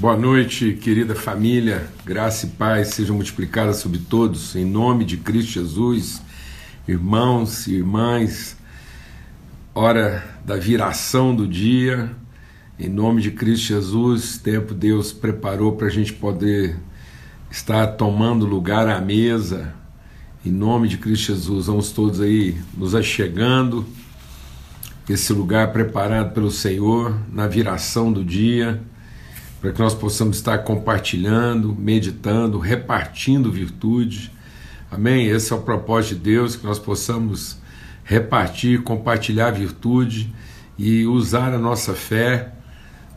Boa noite, querida família. Graça e paz sejam multiplicadas sobre todos, em nome de Cristo Jesus. Irmãos e irmãs, hora da viração do dia, em nome de Cristo Jesus, tempo Deus preparou para a gente poder estar tomando lugar à mesa, em nome de Cristo Jesus. Vamos todos aí nos achegando, esse lugar preparado pelo Senhor, na viração do dia para que nós possamos estar compartilhando, meditando, repartindo virtude. Amém? Esse é o propósito de Deus, que nós possamos repartir, compartilhar virtude e usar a nossa fé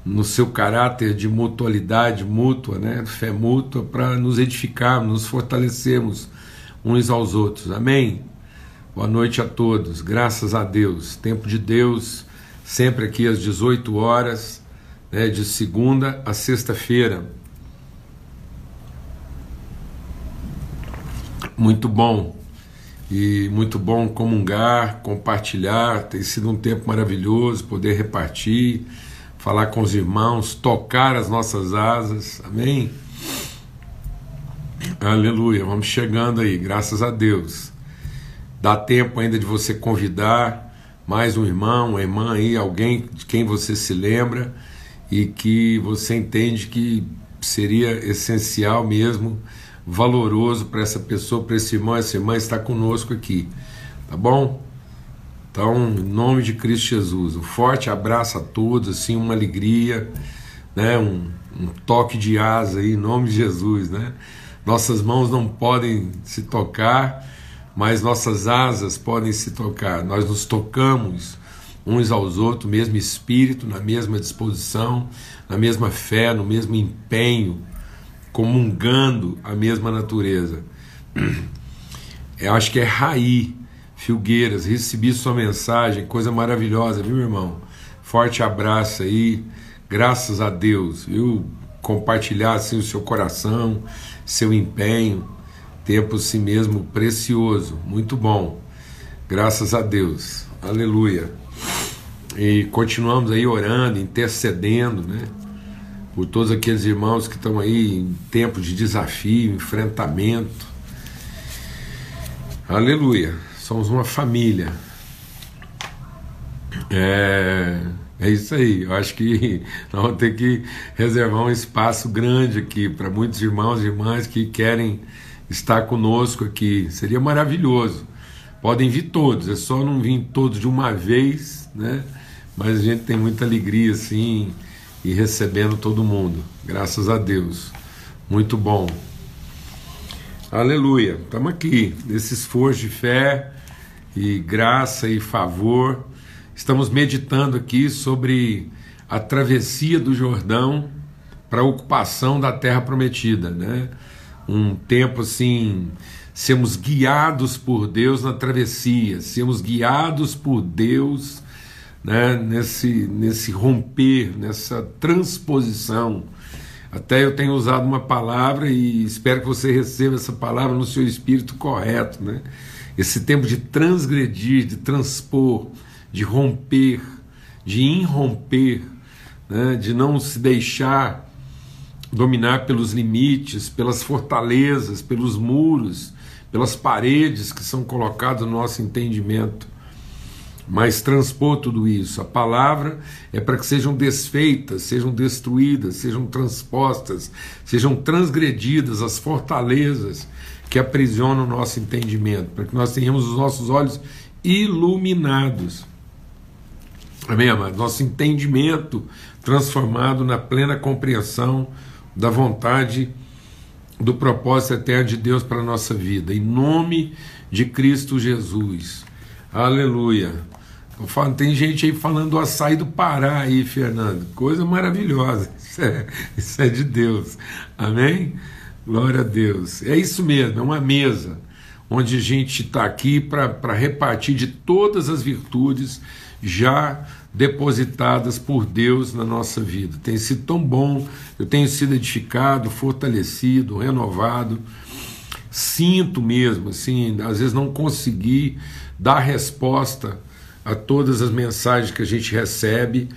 no seu caráter de mutualidade mútua, né? fé mútua, para nos edificarmos, nos fortalecermos uns aos outros. Amém? Boa noite a todos, graças a Deus. Tempo de Deus, sempre aqui às 18 horas né, de segunda a sexta-feira. Muito bom. E muito bom comungar, compartilhar. Tem sido um tempo maravilhoso poder repartir, falar com os irmãos, tocar as nossas asas. Amém? Aleluia. Vamos chegando aí, graças a Deus. Dá tempo ainda de você convidar mais um irmão, uma irmã aí, alguém de quem você se lembra e que você entende que seria essencial mesmo, valoroso para essa pessoa, para esse irmão, essa irmã estar conosco aqui, tá bom? Então, em nome de Cristo Jesus, um forte abraço a todos, assim, uma alegria, né? um, um toque de asa aí, em nome de Jesus, né? Nossas mãos não podem se tocar, mas nossas asas podem se tocar. Nós nos tocamos uns aos outros, mesmo espírito, na mesma disposição, na mesma fé, no mesmo empenho, comungando a mesma natureza. Eu acho que é Raí Filgueiras, recebi sua mensagem, coisa maravilhosa, viu, irmão? Forte abraço aí, graças a Deus, viu? Compartilhar assim o seu coração, seu empenho, tempo assim mesmo precioso, muito bom. Graças a Deus, aleluia. E continuamos aí orando, intercedendo, né? Por todos aqueles irmãos que estão aí em tempos de desafio, enfrentamento. Aleluia. Somos uma família. É, é isso aí. Eu acho que nós vamos ter que reservar um espaço grande aqui para muitos irmãos e irmãs que querem estar conosco aqui. Seria maravilhoso. Podem vir todos, é só não vir todos de uma vez, né? Mas a gente tem muita alegria assim e recebendo todo mundo, graças a Deus. Muito bom. Aleluia. Estamos aqui nesse esforço de fé e graça e favor. Estamos meditando aqui sobre a travessia do Jordão para a ocupação da terra prometida, né? Um tempo assim, sermos guiados por Deus na travessia, sermos guiados por Deus né, nesse, nesse romper, nessa transposição. Até eu tenho usado uma palavra e espero que você receba essa palavra no seu espírito correto. Né? Esse tempo de transgredir, de transpor, de romper, de irromper, né? de não se deixar dominar pelos limites, pelas fortalezas, pelos muros, pelas paredes que são colocadas no nosso entendimento mas transpor tudo isso. A palavra é para que sejam desfeitas, sejam destruídas, sejam transpostas, sejam transgredidas as fortalezas que aprisionam o nosso entendimento, para que nós tenhamos os nossos olhos iluminados. Amém, amado? Nosso entendimento transformado na plena compreensão da vontade do propósito eterno de Deus para a nossa vida. Em nome de Cristo Jesus. Aleluia. Falo, tem gente aí falando do açaí do Pará aí, Fernando. Coisa maravilhosa. Isso é, isso é de Deus. Amém? Glória a Deus. É isso mesmo, é uma mesa onde a gente está aqui para repartir de todas as virtudes já depositadas por Deus na nossa vida. Tem sido tão bom, eu tenho sido edificado, fortalecido, renovado. Sinto mesmo, assim, às vezes não consegui dar resposta a todas as mensagens que a gente recebe,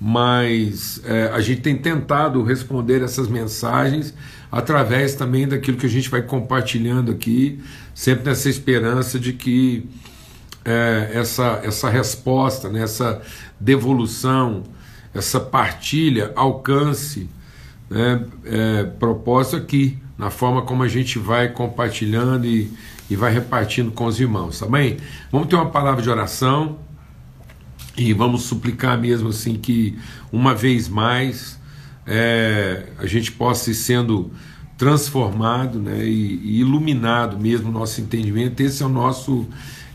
mas é, a gente tem tentado responder essas mensagens através também daquilo que a gente vai compartilhando aqui, sempre nessa esperança de que é, essa, essa resposta, né, essa devolução, essa partilha alcance né, é, propósito aqui, na forma como a gente vai compartilhando e, e vai repartindo com os irmãos, tá bem? Vamos ter uma palavra de oração e vamos suplicar mesmo assim que uma vez mais é, a gente possa ir sendo transformado né, e, e, iluminado mesmo o nosso entendimento. Esse é o nosso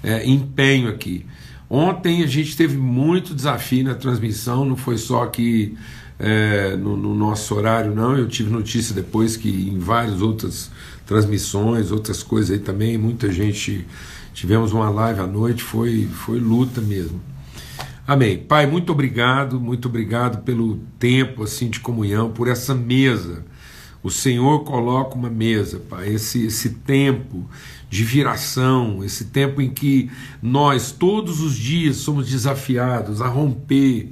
é, empenho aqui. Ontem a gente teve muito desafio na transmissão, não foi só aqui é, no, no, nosso horário, não. Eu tive notícia depois que em várias outras transmissões, outras coisas aí também, muita gente. Tivemos uma live à noite, foi, foi luta mesmo. Amém. Pai, muito obrigado, muito obrigado pelo tempo assim de comunhão, por essa mesa. O Senhor coloca uma mesa, Pai, esse, esse tempo de viração, esse tempo em que nós todos os dias somos desafiados a romper,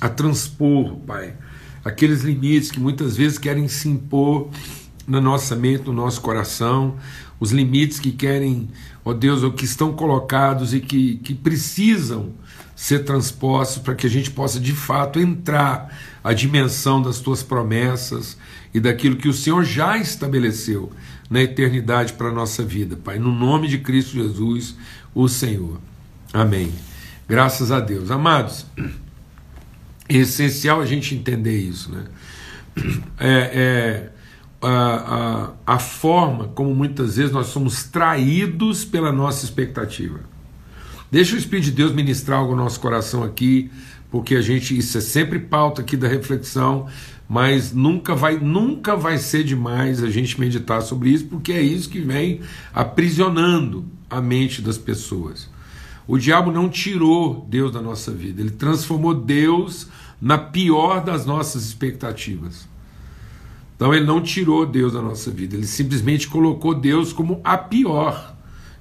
a transpor, Pai, aqueles limites que muitas vezes querem se impor na nossa mente, no nosso coração, os limites que querem, ó Deus, ou que estão colocados e que, que precisam ser transpostos para que a gente possa de fato entrar a dimensão das tuas promessas e daquilo que o Senhor já estabeleceu na eternidade para a nossa vida, Pai. No nome de Cristo Jesus, o Senhor. Amém. Graças a Deus. Amados, é essencial a gente entender isso, né? É, é a, a, a forma como muitas vezes nós somos traídos pela nossa expectativa. Deixa o Espírito de Deus ministrar algo no nosso coração aqui, porque a gente isso é sempre pauta aqui da reflexão, mas nunca vai nunca vai ser demais a gente meditar sobre isso, porque é isso que vem aprisionando a mente das pessoas. O diabo não tirou Deus da nossa vida, ele transformou Deus na pior das nossas expectativas. Então ele não tirou Deus da nossa vida, ele simplesmente colocou Deus como a pior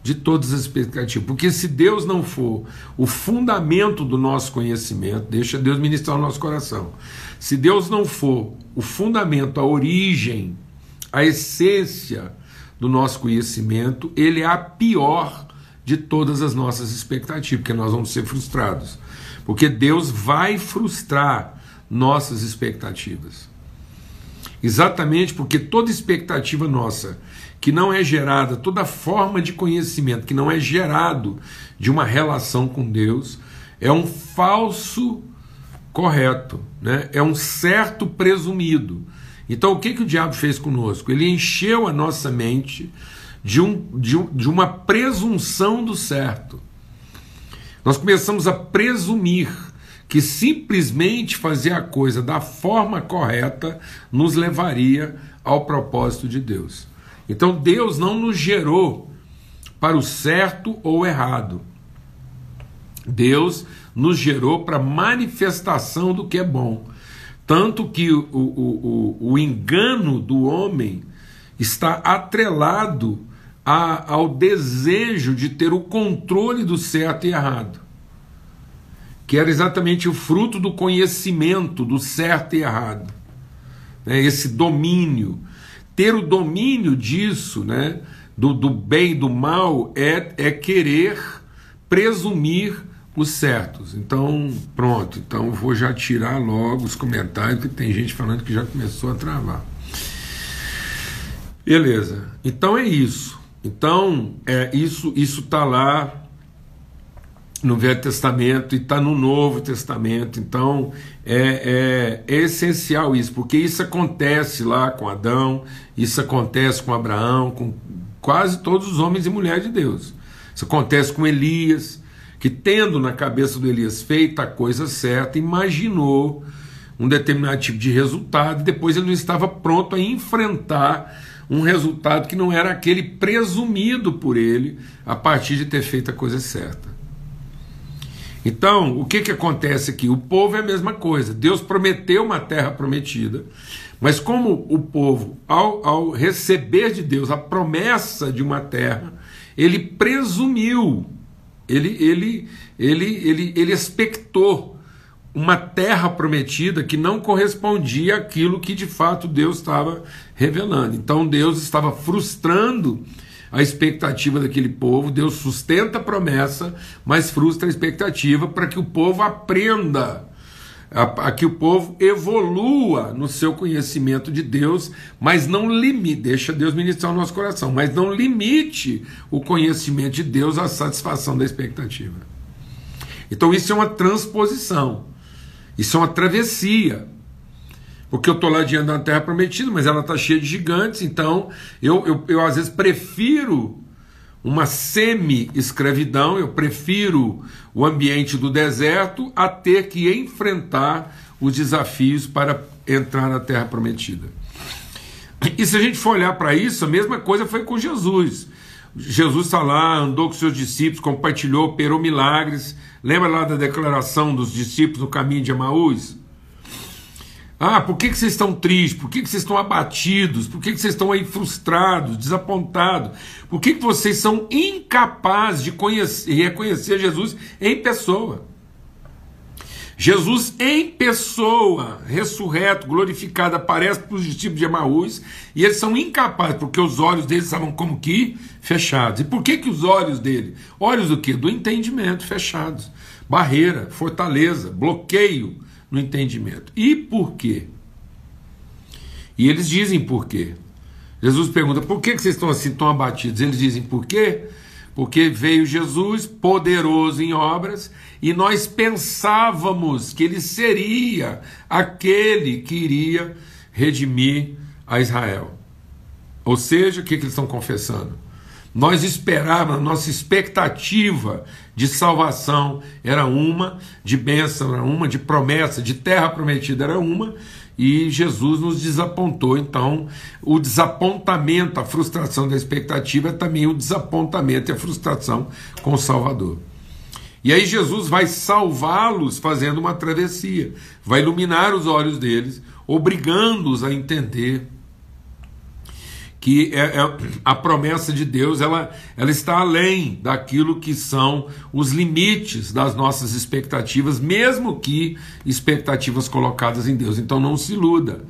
de todas as expectativas. Porque se Deus não for o fundamento do nosso conhecimento, deixa Deus ministrar o nosso coração. Se Deus não for o fundamento, a origem, a essência do nosso conhecimento, ele é a pior de todas as nossas expectativas, porque nós vamos ser frustrados. Porque Deus vai frustrar nossas expectativas. Exatamente porque toda expectativa nossa que não é gerada, toda forma de conhecimento que não é gerado de uma relação com Deus, é um falso correto, né? é um certo presumido. Então, o que, que o diabo fez conosco? Ele encheu a nossa mente de, um, de, um, de uma presunção do certo. Nós começamos a presumir que simplesmente fazer a coisa da forma correta nos levaria ao propósito de Deus. Então Deus não nos gerou para o certo ou errado. Deus nos gerou para manifestação do que é bom. Tanto que o, o, o, o engano do homem está atrelado a, ao desejo de ter o controle do certo e errado, que era exatamente o fruto do conhecimento do certo e errado, né? esse domínio ter o domínio disso, né, do, do bem e do mal, é, é querer presumir os certos. Então, pronto. Então, vou já tirar logo os comentários, que tem gente falando que já começou a travar. Beleza. Então é isso. Então, é isso está lá no Velho Testamento e está no Novo Testamento. Então é, é, é, essencial isso, porque isso acontece lá com Adão, isso acontece com Abraão, com quase todos os homens e mulheres de Deus. Isso acontece com Elias, que tendo na cabeça do Elias feito a coisa certa, imaginou um determinado tipo de resultado e depois ele não estava pronto a enfrentar um resultado que não era aquele presumido por ele a partir de ter feito a coisa certa. Então, o que, que acontece aqui? O povo é a mesma coisa. Deus prometeu uma terra prometida, mas como o povo, ao, ao receber de Deus a promessa de uma terra, ele presumiu, ele, ele, ele, ele, ele expectou uma terra prometida que não correspondia àquilo que de fato Deus estava revelando. Então Deus estava frustrando a expectativa daquele povo, Deus sustenta a promessa, mas frustra a expectativa para que o povo aprenda, a, a, que o povo evolua no seu conhecimento de Deus, mas não limite, deixa Deus ministrar o nosso coração, mas não limite o conhecimento de Deus à satisfação da expectativa. Então isso é uma transposição, isso é uma travessia. Porque eu estou lá diante da terra prometida, mas ela está cheia de gigantes, então eu, eu, eu às vezes prefiro uma semi-escravidão, eu prefiro o ambiente do deserto a ter que enfrentar os desafios para entrar na terra prometida. E se a gente for olhar para isso, a mesma coisa foi com Jesus. Jesus está lá, andou com seus discípulos, compartilhou, operou milagres. Lembra lá da declaração dos discípulos no caminho de Emaús? Ah, por que, que vocês estão tristes? Por que, que vocês estão abatidos? Por que, que vocês estão aí frustrados, desapontados? Por que, que vocês são incapazes de conhecer, reconhecer Jesus em pessoa? Jesus em pessoa, ressurreto, glorificado, aparece para os discípulos de Emaús e eles são incapazes, porque os olhos deles estavam como que fechados. E por que, que os olhos dele? Olhos do que? Do entendimento fechados. Barreira, fortaleza, bloqueio no entendimento. E por quê? E eles dizem por quê. Jesus pergunta: por que vocês estão assim tão abatidos? Eles dizem por quê? Porque veio Jesus poderoso em obras e nós pensávamos que ele seria aquele que iria redimir a Israel. Ou seja, o que, que eles estão confessando? Nós esperávamos, nossa expectativa de salvação era uma, de bênção era uma, de promessa, de terra prometida era uma, e Jesus nos desapontou. Então, o desapontamento, a frustração da expectativa é também o desapontamento e a frustração com o Salvador. E aí Jesus vai salvá-los fazendo uma travessia, vai iluminar os olhos deles, obrigando-os a entender que é, é, a promessa de Deus ela, ela está além daquilo que são os limites das nossas expectativas, mesmo que expectativas colocadas em Deus. Então não se iluda.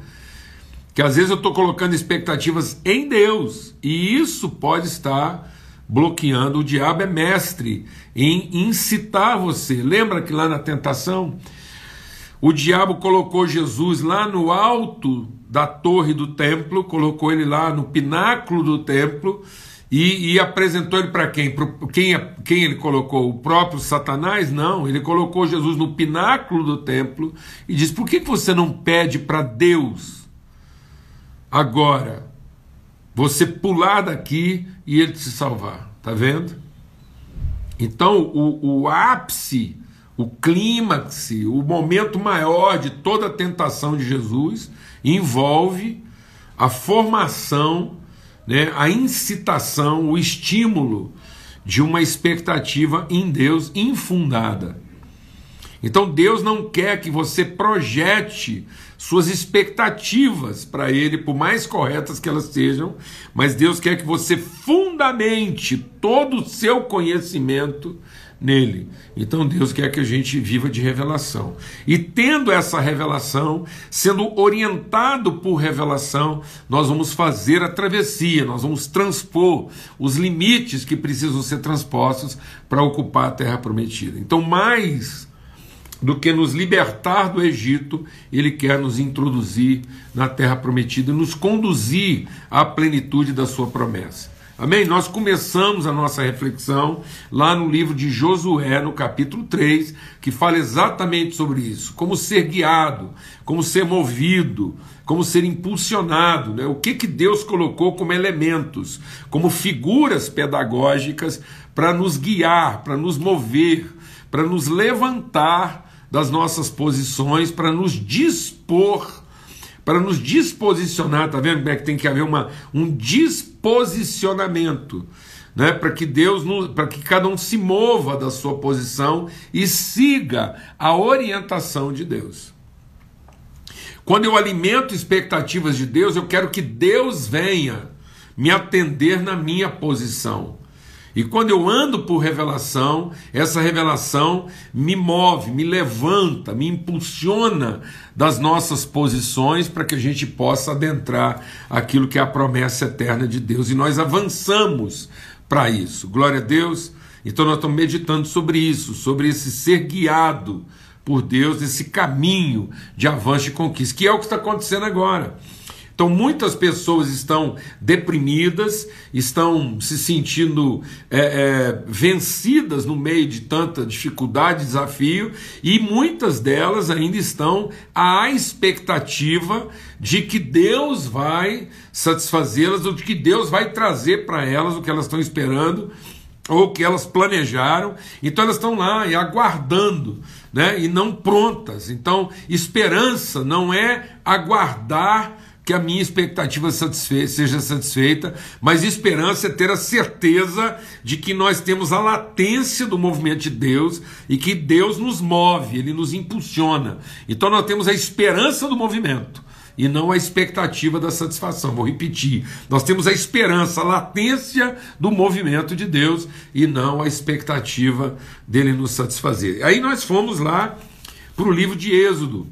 Que às vezes eu estou colocando expectativas em Deus, e isso pode estar bloqueando. O diabo é mestre em incitar você. Lembra que lá na tentação, o diabo colocou Jesus lá no alto da torre do templo, colocou ele lá no pináculo do templo e, e apresentou ele para quem? Pro, quem? Quem ele colocou? O próprio Satanás? Não, ele colocou Jesus no pináculo do templo e diz: por que você não pede para Deus agora você pular daqui e ele te salvar? Tá vendo? Então, o, o ápice, o clímax, o momento maior de toda a tentação de Jesus envolve a formação, né, a incitação, o estímulo de uma expectativa em Deus infundada. Então Deus não quer que você projete suas expectativas para Ele, por mais corretas que elas sejam, mas Deus quer que você fundamente todo o seu conhecimento nele. Então Deus quer que a gente viva de revelação. E tendo essa revelação, sendo orientado por revelação, nós vamos fazer a travessia, nós vamos transpor os limites que precisam ser transpostos para ocupar a terra prometida. Então, mais do que nos libertar do Egito, ele quer nos introduzir na terra prometida e nos conduzir à plenitude da sua promessa. Amém? Nós começamos a nossa reflexão lá no livro de Josué, no capítulo 3, que fala exatamente sobre isso: como ser guiado, como ser movido, como ser impulsionado, né? o que, que Deus colocou como elementos, como figuras pedagógicas para nos guiar, para nos mover, para nos levantar das nossas posições, para nos dispor para nos disposicionar, tá vendo como é que tem que haver uma, um disposicionamento, né, para que Deus, para que cada um se mova da sua posição e siga a orientação de Deus. Quando eu alimento expectativas de Deus, eu quero que Deus venha me atender na minha posição. E quando eu ando por revelação, essa revelação me move, me levanta, me impulsiona das nossas posições para que a gente possa adentrar aquilo que é a promessa eterna de Deus. E nós avançamos para isso. Glória a Deus. Então nós estamos meditando sobre isso, sobre esse ser guiado por Deus, esse caminho de avanço e conquista, que é o que está acontecendo agora. Então, muitas pessoas estão deprimidas, estão se sentindo é, é, vencidas no meio de tanta dificuldade, desafio, e muitas delas ainda estão à expectativa de que Deus vai satisfazê-las, ou de que Deus vai trazer para elas o que elas estão esperando ou que elas planejaram, então elas estão lá e aguardando, né? E não prontas. Então, esperança não é aguardar que a minha expectativa satisfeita, seja satisfeita, mas esperança é ter a certeza de que nós temos a latência do movimento de Deus e que Deus nos move, ele nos impulsiona. Então nós temos a esperança do movimento e não a expectativa da satisfação. Vou repetir: nós temos a esperança, a latência do movimento de Deus e não a expectativa dele nos satisfazer. Aí nós fomos lá para o livro de Êxodo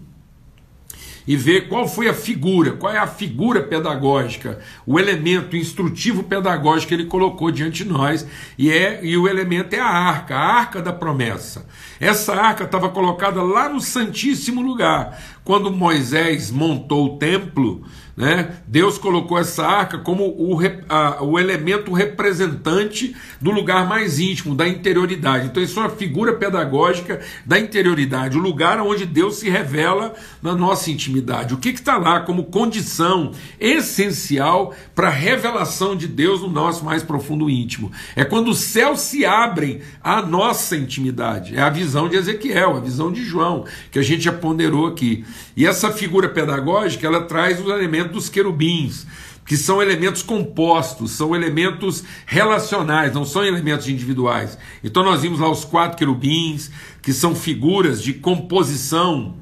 e ver qual foi a figura, qual é a figura pedagógica, o elemento instrutivo pedagógico que ele colocou diante de nós, e, é, e o elemento é a arca, a arca da promessa. Essa arca estava colocada lá no Santíssimo Lugar. Quando Moisés montou o templo, né? Deus colocou essa arca como o, a, o elemento representante do lugar mais íntimo, da interioridade. Então, isso é uma figura pedagógica da interioridade, o lugar onde Deus se revela na nossa intimidade. O que está lá como condição essencial para a revelação de Deus no nosso mais profundo íntimo? É quando os céus se abrem à nossa intimidade. É a visão de Ezequiel, a visão de João, que a gente já ponderou aqui. E essa figura pedagógica, ela traz os elementos dos querubins, que são elementos compostos, são elementos relacionais, não são elementos individuais. Então nós vimos lá os quatro querubins, que são figuras de composição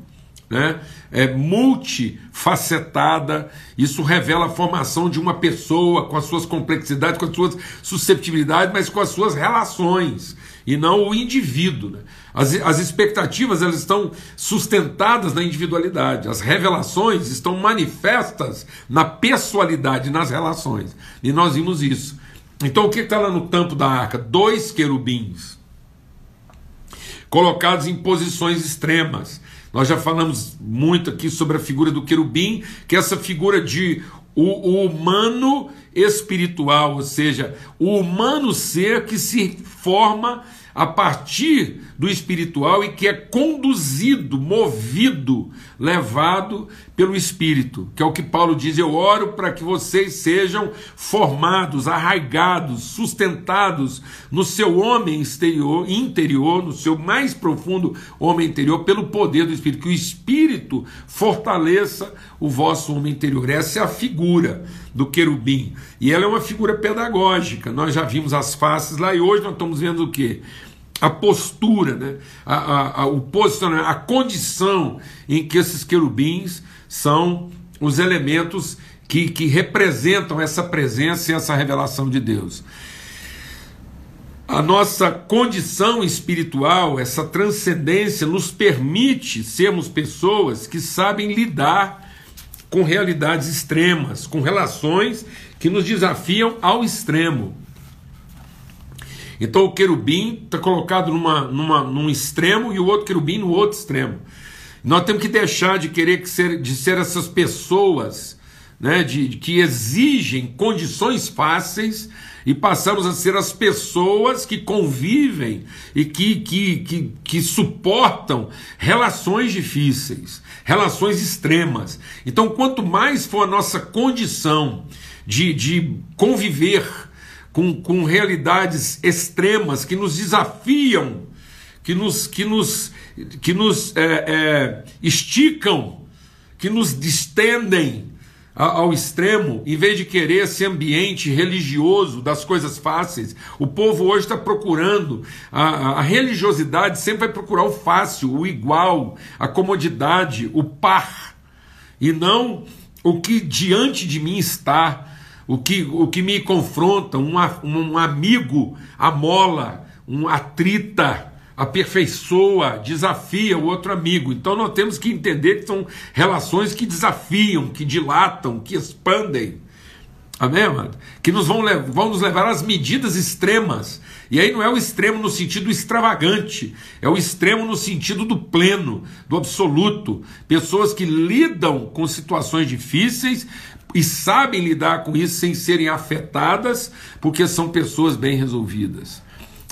né? é multifacetada. Isso revela a formação de uma pessoa com as suas complexidades, com as suas susceptibilidades, mas com as suas relações e não o indivíduo. Né? As, as expectativas elas estão sustentadas na individualidade, as revelações estão manifestas na pessoalidade, nas relações. E nós vimos isso. Então o que está lá no tampo da arca? Dois querubins colocados em posições extremas. Nós já falamos muito aqui sobre a figura do querubim, que é essa figura de o, o, humano espiritual, ou seja, o humano ser que se forma a partir do espiritual e que é conduzido, movido, levado pelo Espírito, que é o que Paulo diz: Eu oro para que vocês sejam formados, arraigados, sustentados no seu homem exterior, interior, no seu mais profundo homem interior, pelo poder do Espírito, que o Espírito fortaleça o vosso homem interior. Essa é a figura do querubim. E ela é uma figura pedagógica. Nós já vimos as faces lá e hoje nós estamos vendo o que? a postura, né? a, a, a, o posicionamento, a condição em que esses querubins são os elementos que, que representam essa presença e essa revelação de Deus. A nossa condição espiritual, essa transcendência, nos permite sermos pessoas que sabem lidar com realidades extremas, com relações que nos desafiam ao extremo. Então o querubim está colocado numa, numa, num extremo e o outro querubim no outro extremo. Nós temos que deixar de querer que ser, de ser essas pessoas né, de, de, que exigem condições fáceis e passamos a ser as pessoas que convivem e que, que, que, que suportam relações difíceis, relações extremas. Então, quanto mais for a nossa condição de, de conviver com, com realidades extremas que nos desafiam, que nos, que nos, que nos é, é, esticam, que nos distendem ao extremo, em vez de querer esse ambiente religioso das coisas fáceis, o povo hoje está procurando, a, a, religiosidade sempre vai procurar o fácil, o igual, a comodidade, o par, e não o que diante de mim está, o que, o que me confronta, um, um amigo amola, um atrita, aperfeiçoa, desafia o outro amigo. Então nós temos que entender que são relações que desafiam, que dilatam, que expandem. Amém, mano? Que nos vão, vão nos levar às medidas extremas. E aí não é o extremo no sentido extravagante, é o extremo no sentido do pleno, do absoluto. Pessoas que lidam com situações difíceis e sabem lidar com isso sem serem afetadas, porque são pessoas bem resolvidas.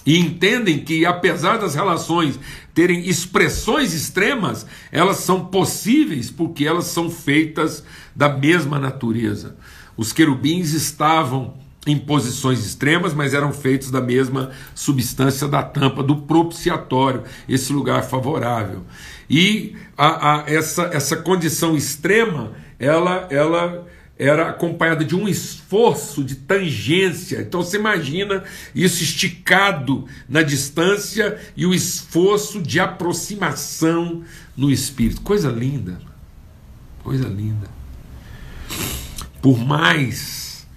E entendem que, apesar das relações terem expressões extremas, elas são possíveis porque elas são feitas da mesma natureza. Os querubins estavam em posições extremas, mas eram feitos da mesma substância da tampa do propiciatório, esse lugar favorável. E a, a, essa, essa condição extrema, ela, ela era acompanhada de um esforço de tangência. Então você imagina isso esticado na distância e o esforço de aproximação no espírito. Coisa linda. Coisa linda. Por mais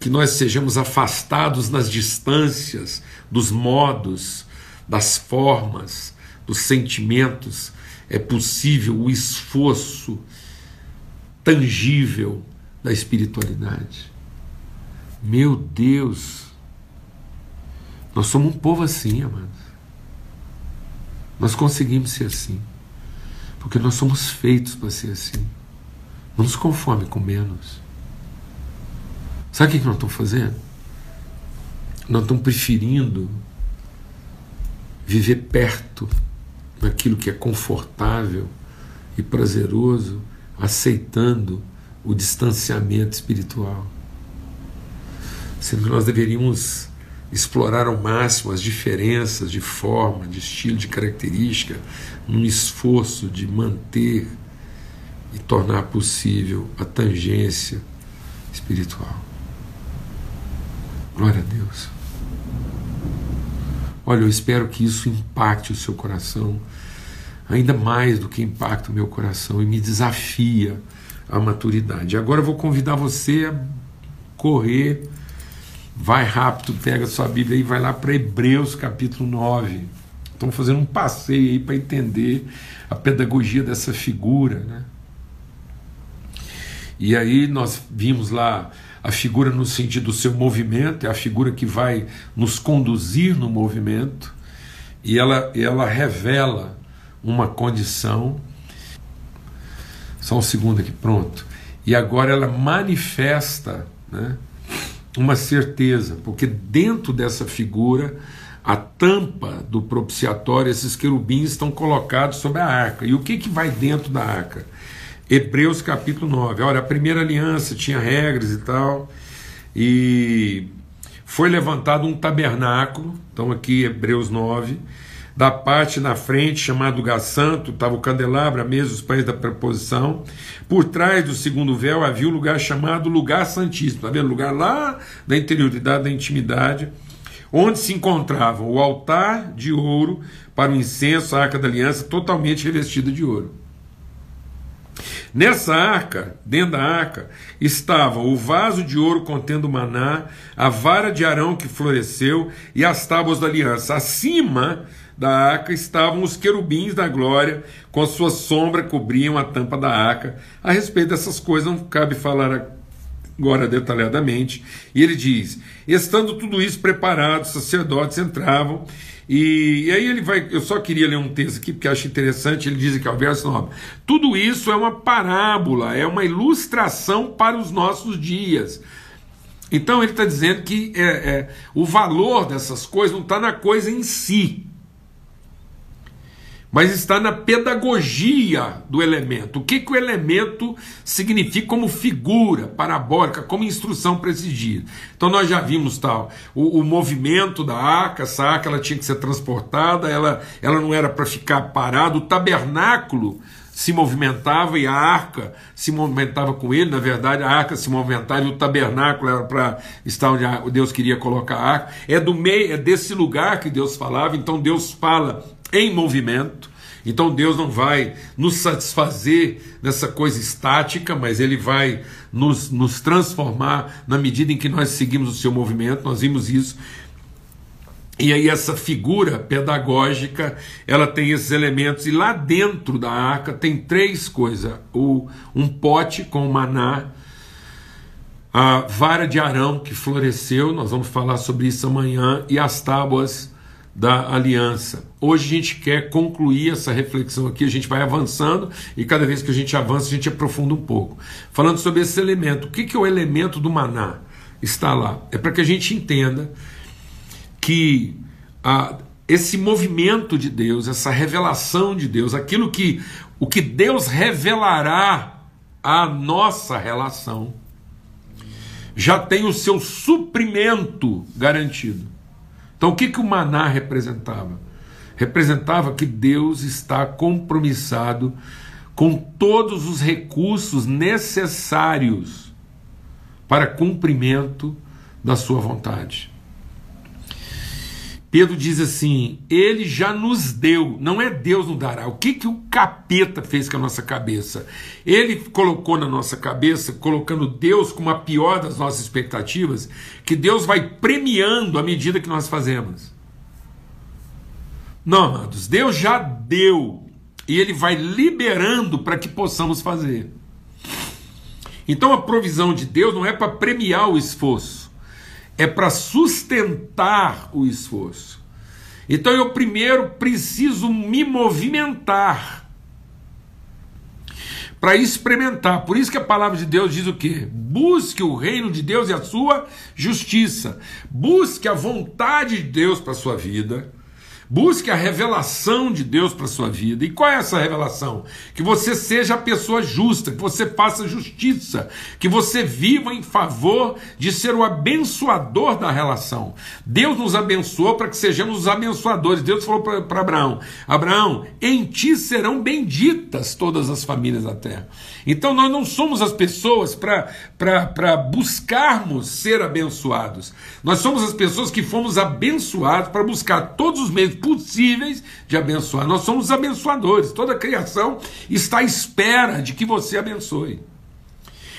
que nós sejamos afastados nas distâncias dos modos, das formas, dos sentimentos, é possível o esforço tangível da espiritualidade. Meu Deus, nós somos um povo assim, amados. Nós conseguimos ser assim, porque nós somos feitos para ser assim. Não nos conforme com menos. Sabe o que nós estamos fazendo? Nós estamos preferindo viver perto daquilo que é confortável e prazeroso, aceitando o distanciamento espiritual. Sendo que nós deveríamos explorar ao máximo as diferenças de forma, de estilo, de característica, num esforço de manter e tornar possível a tangência espiritual. Glória a Deus. Olha, eu espero que isso impacte o seu coração, ainda mais do que impacta o meu coração e me desafia a maturidade. Agora eu vou convidar você a correr, vai rápido, pega sua Bíblia e vai lá para Hebreus capítulo 9. Estamos fazendo um passeio aí para entender a pedagogia dessa figura. Né? E aí nós vimos lá a figura no sentido do seu movimento, é a figura que vai nos conduzir no movimento, e ela, ela revela uma condição só um segundo aqui, pronto. E agora ela manifesta né, uma certeza, porque dentro dessa figura, a tampa do propiciatório, esses querubins estão colocados sobre a arca. E o que, que vai dentro da arca? Hebreus capítulo 9. Olha, a primeira aliança tinha regras e tal, e foi levantado um tabernáculo, então aqui Hebreus 9 da parte na frente, chamado lugar santo, estava o candelabro, a mesa, os pães da preposição. Por trás do segundo véu havia um lugar chamado lugar santíssimo, está vendo? Lugar lá da interioridade, da intimidade, onde se encontrava o altar de ouro para o incenso, a arca da aliança, totalmente revestida de ouro. Nessa arca, dentro da arca, estava o vaso de ouro contendo maná, a vara de Arão que floresceu e as tábuas da aliança. Acima da arca estavam os querubins da glória, com a sua sombra cobriam a tampa da arca. A respeito dessas coisas não cabe falar agora detalhadamente. E ele diz: estando tudo isso preparado, os sacerdotes entravam. E, e, aí ele vai, eu só queria ler um texto aqui porque acho interessante, ele diz aqui ao verso 9: tudo isso é uma parábola, é uma ilustração para os nossos dias. Então ele está dizendo que é, é, o valor dessas coisas não está na coisa em si, mas está na pedagogia do elemento. O que, que o elemento significa como figura parabólica, como instrução para esses dias. Então nós já vimos tal o, o, movimento da arca, essa arca ela tinha que ser transportada, ela, ela não era para ficar parada, o tabernáculo se movimentava e a arca se movimentava com ele. Na verdade, a arca se movimentava e o tabernáculo era para estar onde Deus queria colocar a arca. É do meio, é desse lugar que Deus falava. Então Deus fala em movimento. Então Deus não vai nos satisfazer nessa coisa estática, mas Ele vai nos, nos transformar na medida em que nós seguimos o seu movimento. Nós vimos isso. E aí essa figura pedagógica, ela tem esses elementos. E lá dentro da arca tem três coisas: o, um pote com maná, a vara de Arão que floresceu, nós vamos falar sobre isso amanhã, e as tábuas da aliança. Hoje a gente quer concluir essa reflexão aqui, a gente vai avançando e cada vez que a gente avança a gente aprofunda um pouco. Falando sobre esse elemento, o que, que é o elemento do maná? Está lá. É para que a gente entenda que ah, esse movimento de Deus, essa revelação de Deus, aquilo que o que Deus revelará à nossa relação, já tem o seu suprimento garantido. Então, o que, que o maná representava? Representava que Deus está compromissado com todos os recursos necessários para cumprimento da sua vontade. Pedro diz assim: Ele já nos deu, não é Deus nos dará. O que, que o capeta fez com a nossa cabeça? Ele colocou na nossa cabeça, colocando Deus como a pior das nossas expectativas, que Deus vai premiando à medida que nós fazemos. Não, amados, Deus já deu e Ele vai liberando para que possamos fazer. Então a provisão de Deus não é para premiar o esforço é para sustentar o esforço. Então eu primeiro preciso me movimentar para experimentar. Por isso que a palavra de Deus diz o quê? Busque o reino de Deus e a sua justiça. Busque a vontade de Deus para sua vida Busque a revelação de Deus para sua vida. E qual é essa revelação? Que você seja a pessoa justa, que você faça justiça, que você viva em favor de ser o abençoador da relação. Deus nos abençoou para que sejamos os abençoadores. Deus falou para Abraão: Abraão, em ti serão benditas todas as famílias da terra. Então nós não somos as pessoas para buscarmos ser abençoados. Nós somos as pessoas que fomos abençoados para buscar todos os meios possíveis de abençoar. Nós somos abençoadores. Toda a criação está à espera de que você abençoe.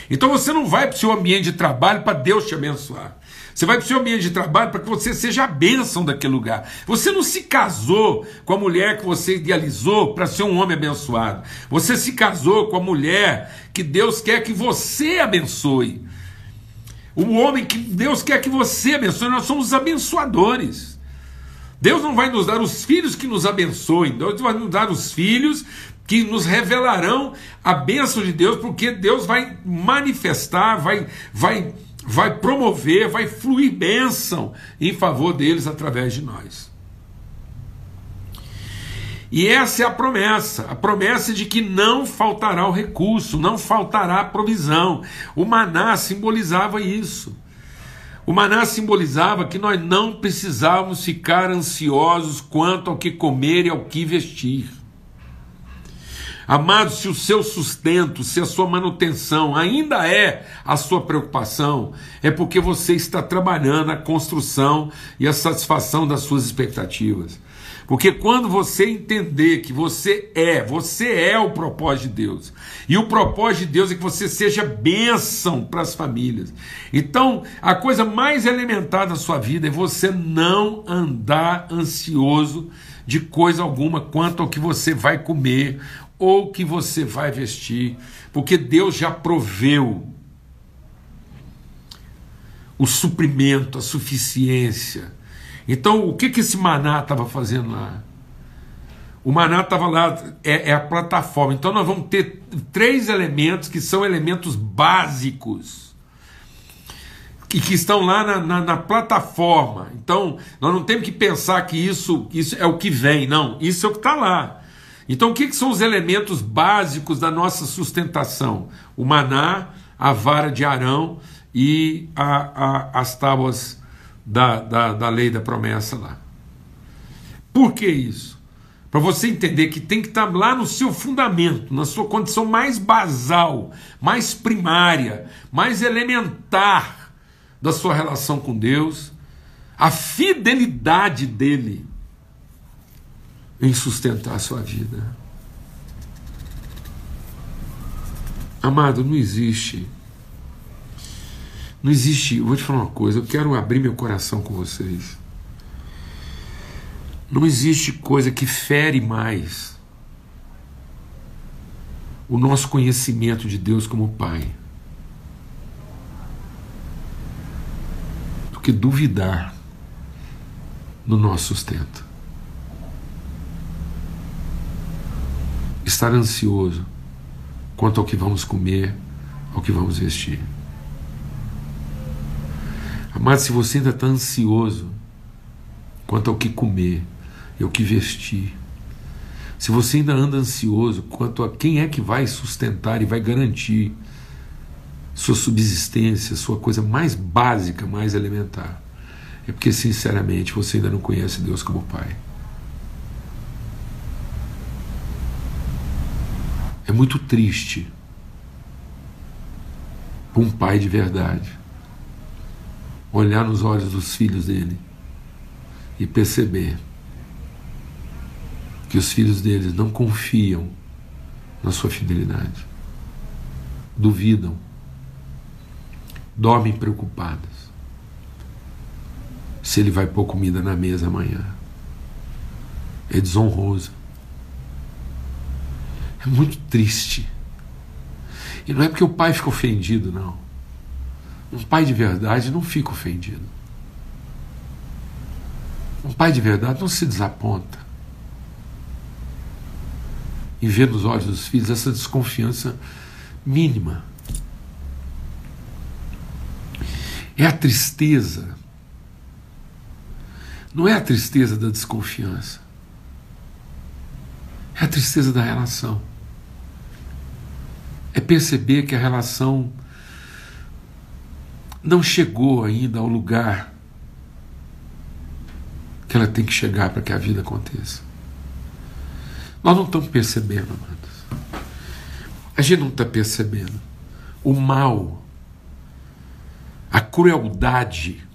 Então você não vai para o seu ambiente de trabalho para Deus te abençoar. Você vai para o seu ambiente de trabalho para que você seja a bênção daquele lugar. Você não se casou com a mulher que você idealizou para ser um homem abençoado. Você se casou com a mulher que Deus quer que você abençoe. O homem que Deus quer que você abençoe. Nós somos abençoadores. Deus não vai nos dar os filhos que nos abençoem. Deus vai nos dar os filhos que nos revelarão a bênção de Deus, porque Deus vai manifestar, vai, vai vai promover, vai fluir bênção em favor deles através de nós. E essa é a promessa, a promessa de que não faltará o recurso, não faltará a provisão. O maná simbolizava isso. O maná simbolizava que nós não precisávamos ficar ansiosos quanto ao que comer e ao que vestir. Amados, se o seu sustento, se a sua manutenção ainda é a sua preocupação, é porque você está trabalhando a construção e a satisfação das suas expectativas. Porque quando você entender que você é, você é o propósito de Deus. E o propósito de Deus é que você seja bênção para as famílias. Então, a coisa mais elementar da sua vida é você não andar ansioso de coisa alguma quanto ao que você vai comer ou que você vai vestir, porque Deus já proveu o suprimento, a suficiência. Então, o que, que esse maná estava fazendo lá? O maná estava lá, é, é, a plataforma. Então, nós vamos ter três elementos que são elementos básicos e que estão lá na, na, na, plataforma. Então, nós não temos que pensar que isso, isso é o que vem, não. Isso é o que está lá. Então, o que, que são os elementos básicos da nossa sustentação? O maná, a vara de Arão e a, a, as tábuas da, da, da lei da promessa lá. Por que isso? Para você entender que tem que estar tá lá no seu fundamento, na sua condição mais basal, mais primária, mais elementar da sua relação com Deus, a fidelidade dele em sustentar a sua vida. Amado, não existe. Não existe. Vou te falar uma coisa, eu quero abrir meu coração com vocês. Não existe coisa que fere mais o nosso conhecimento de Deus como Pai do que duvidar no nosso sustento. Estar ansioso quanto ao que vamos comer, ao que vamos vestir. Amado, se você ainda está ansioso quanto ao que comer e ao que vestir, se você ainda anda ansioso quanto a quem é que vai sustentar e vai garantir sua subsistência, sua coisa mais básica, mais elementar, é porque, sinceramente, você ainda não conhece Deus como Pai. É muito triste para um pai de verdade olhar nos olhos dos filhos dele e perceber que os filhos deles não confiam na sua fidelidade, duvidam, dormem preocupados se ele vai pôr comida na mesa amanhã. É desonroso. É muito triste. E não é porque o pai fica ofendido, não. Um pai de verdade não fica ofendido. Um pai de verdade não se desaponta em ver nos olhos dos filhos essa desconfiança mínima. É a tristeza não é a tristeza da desconfiança, é a tristeza da relação. É perceber que a relação não chegou ainda ao lugar que ela tem que chegar para que a vida aconteça. Nós não estamos percebendo, amados. A gente não está percebendo o mal, a crueldade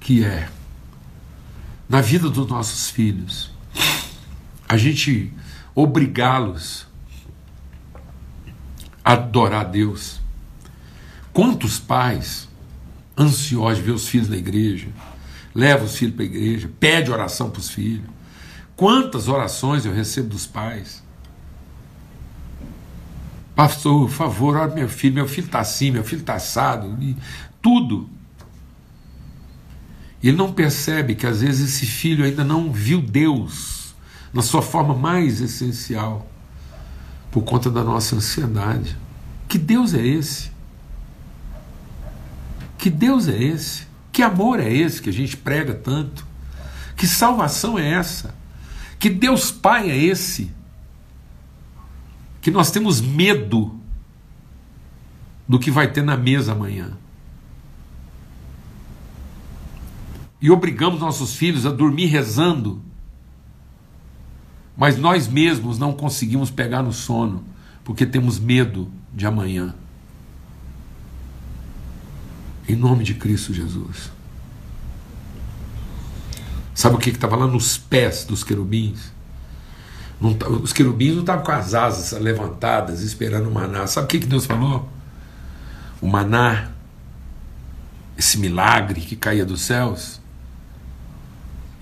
que é na vida dos nossos filhos a gente obrigá-los a adorar a Deus. Quantos pais ansiosos de ver os filhos na igreja, levam os filhos para a igreja, pede oração para os filhos. Quantas orações eu recebo dos pais? Pastor, por favor, ore meu filho, meu filho está assim, meu filho está assado, tudo. E ele não percebe que às vezes esse filho ainda não viu Deus na sua forma mais essencial, por conta da nossa ansiedade. Que Deus é esse? Que Deus é esse? Que amor é esse que a gente prega tanto? Que salvação é essa? Que Deus Pai é esse? Que nós temos medo do que vai ter na mesa amanhã. e obrigamos nossos filhos a dormir rezando, mas nós mesmos não conseguimos pegar no sono porque temos medo de amanhã. Em nome de Cristo Jesus. Sabe o que estava lá nos pés dos querubins? Não, os querubins não estavam com as asas levantadas, esperando o maná. Sabe o que, que Deus falou? O maná, esse milagre que caía dos céus,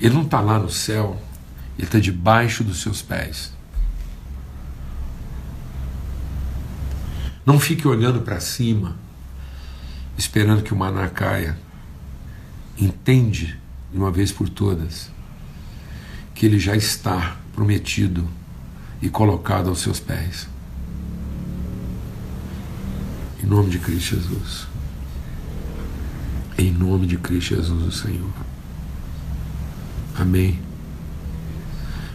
ele não está lá no céu, ele está debaixo dos seus pés. Não fique olhando para cima, esperando que o maná caia. Entende, de uma vez por todas, que ele já está prometido e colocado aos seus pés. Em nome de Cristo Jesus. Em nome de Cristo Jesus, o Senhor. Amém.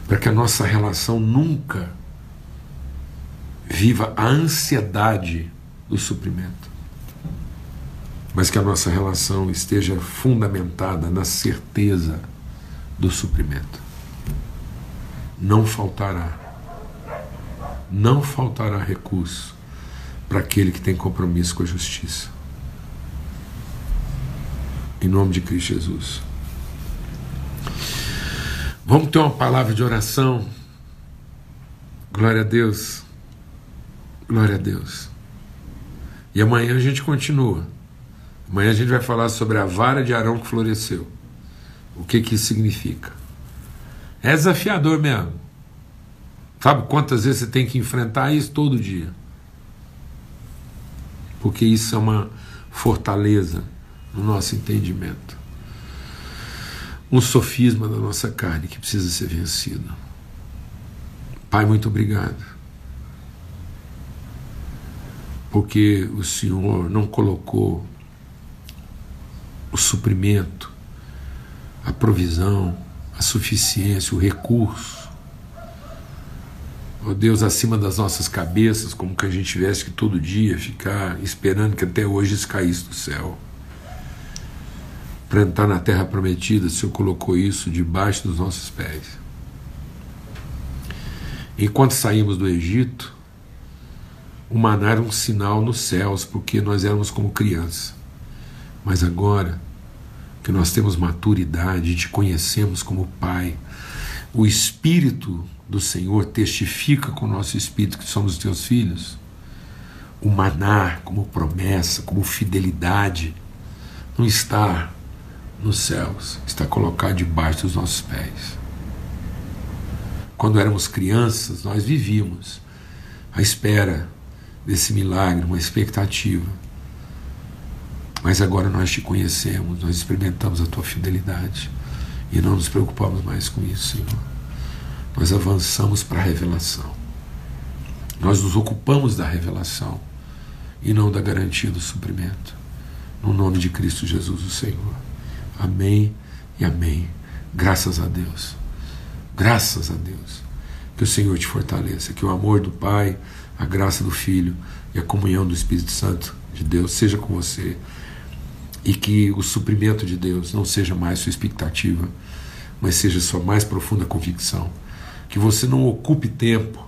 Para que a nossa relação nunca viva a ansiedade do suprimento, mas que a nossa relação esteja fundamentada na certeza do suprimento. Não faltará, não faltará recurso para aquele que tem compromisso com a justiça. Em nome de Cristo Jesus. Vamos ter uma palavra de oração. Glória a Deus. Glória a Deus. E amanhã a gente continua. Amanhã a gente vai falar sobre a vara de Arão que floresceu. O que, que isso significa? É desafiador mesmo. Sabe quantas vezes você tem que enfrentar isso todo dia? Porque isso é uma fortaleza no nosso entendimento. Um sofisma da nossa carne que precisa ser vencido. Pai, muito obrigado. Porque o Senhor não colocou o suprimento, a provisão, a suficiência, o recurso, ó Deus, acima das nossas cabeças, como que a gente tivesse que todo dia ficar esperando que até hoje isso caísse do céu. Para entrar na terra prometida, o Senhor colocou isso debaixo dos nossos pés. Enquanto saímos do Egito, o maná era um sinal nos céus, porque nós éramos como crianças. Mas agora que nós temos maturidade, te conhecemos como Pai, o Espírito do Senhor testifica com o nosso espírito que somos teus filhos. O maná, como promessa, como fidelidade, não está nos céus, está colocado debaixo dos nossos pés. Quando éramos crianças, nós vivíamos à espera desse milagre, uma expectativa. Mas agora nós te conhecemos, nós experimentamos a tua fidelidade e não nos preocupamos mais com isso, Senhor. Nós avançamos para a revelação. Nós nos ocupamos da revelação e não da garantia do suprimento. No nome de Cristo Jesus, o Senhor. Amém e amém. Graças a Deus. Graças a Deus. Que o Senhor te fortaleça, que o amor do Pai, a graça do Filho e a comunhão do Espírito Santo de Deus seja com você e que o suprimento de Deus não seja mais sua expectativa, mas seja sua mais profunda convicção. Que você não ocupe tempo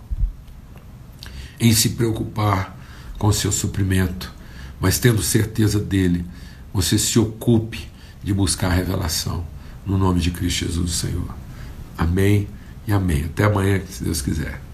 em se preocupar com o seu suprimento, mas tendo certeza dele, você se ocupe de buscar a revelação no nome de Cristo Jesus, Senhor. Amém e amém. Até amanhã, se Deus quiser.